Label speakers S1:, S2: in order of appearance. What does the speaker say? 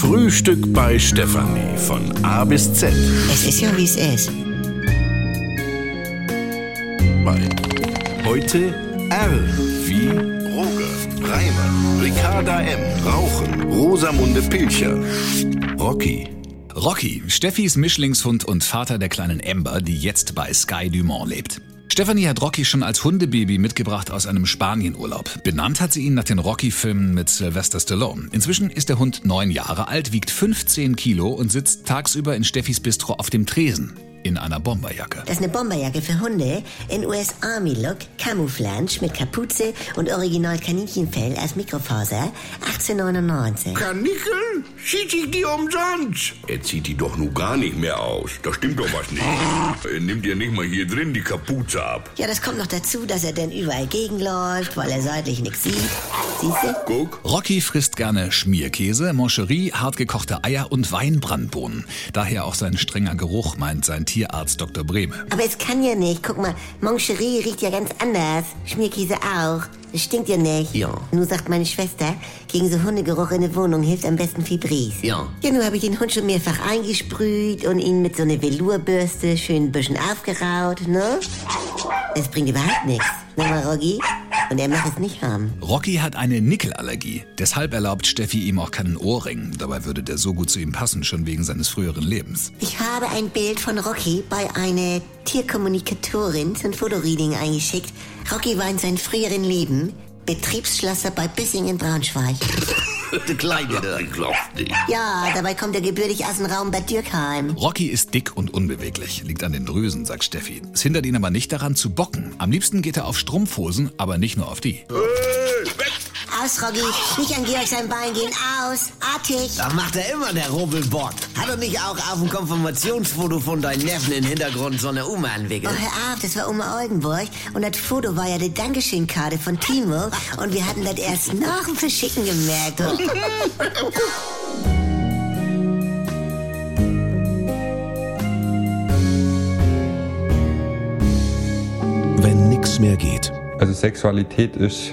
S1: Frühstück bei Stefanie von A bis Z.
S2: Es ist ja, wie es ist.
S1: Bei heute R wie Roger, Reimer, Ricarda M, Rauchen, Rosamunde Pilcher, Rocky.
S3: Rocky, Steffis Mischlingshund und Vater der kleinen Amber, die jetzt bei Sky Dumont lebt. Stefanie hat Rocky schon als Hundebaby mitgebracht aus einem Spanienurlaub. Benannt hat sie ihn nach den Rocky-Filmen mit Sylvester Stallone. Inzwischen ist der Hund neun Jahre alt, wiegt 15 Kilo und sitzt tagsüber in Steffis Bistro auf dem Tresen. In einer Bomberjacke.
S2: Das ist eine Bomberjacke für Hunde in US Army Look, Camouflage mit Kapuze und Original Kaninchenfell aus Mikrofaser, 1899.
S4: Kanickel? Schieß ich die umsonst? Er zieht die doch nun gar nicht mehr aus. Da stimmt doch was nicht. Er nimmt ja nicht mal hier drin die Kapuze ab.
S2: Ja, das kommt noch dazu, dass er dann überall gegenläuft, weil er seitlich nichts sieht. Siehst du?
S4: Guck.
S3: Rocky frisst gerne Schmierkäse, Moncherie, hartgekochte Eier und Weinbrandbohnen. Daher auch sein strenger Geruch, meint sein Tierarzt Dr. Brehme.
S2: Aber es kann ja nicht. Guck mal, Moncherie riecht ja ganz anders. Schmierkäse auch. Das stinkt ja nicht.
S5: Ja.
S2: Nur sagt meine Schwester, gegen so Hundegeruch in der Wohnung hilft am besten Fibris.
S5: Ja.
S2: Ja, nur habe ich den Hund schon mehrfach eingesprüht und ihn mit so einer Velourbürste schön ein bisschen aufgeraut, ne? Es bringt überhaupt nichts. Na mal, Rogi? Und er mag es nicht haben.
S3: Rocky hat eine Nickelallergie. Deshalb erlaubt Steffi ihm auch keinen Ohrring. Dabei würde der so gut zu ihm passen, schon wegen seines früheren Lebens.
S2: Ich habe ein Bild von Rocky bei einer Tierkommunikatorin zum Fotoreading eingeschickt. Rocky war in seinem früheren Leben Betriebsschlosser bei Bissing in Braunschweig.
S5: Der Kleine da.
S4: Ich glaub's nicht.
S2: Ja, dabei kommt er gebürtig aus dem Raum Bad Dürkheim.
S3: Rocky ist dick und unbeweglich, liegt an den Drüsen, sagt Steffi. Es hindert ihn aber nicht daran zu bocken. Am liebsten geht er auf Strumpfhosen, aber nicht nur auf die.
S2: Aus, Rocky. Nicht an Georg sein Bein gehen. Aus. Artig.
S5: Das macht er immer, der Rubbelbock. Hat er nicht auch auf dem Konfirmationsfoto von deinem Neffen im Hintergrund so eine Oma
S2: Oh,
S5: entwickelt?
S2: hör auf, das war Oma Oldenburg. Und das Foto war ja die Dankeschön-Karte von Timo. Und wir hatten das erst nach dem Verschicken gemerkt.
S6: Wenn nix mehr geht.
S7: Also Sexualität ist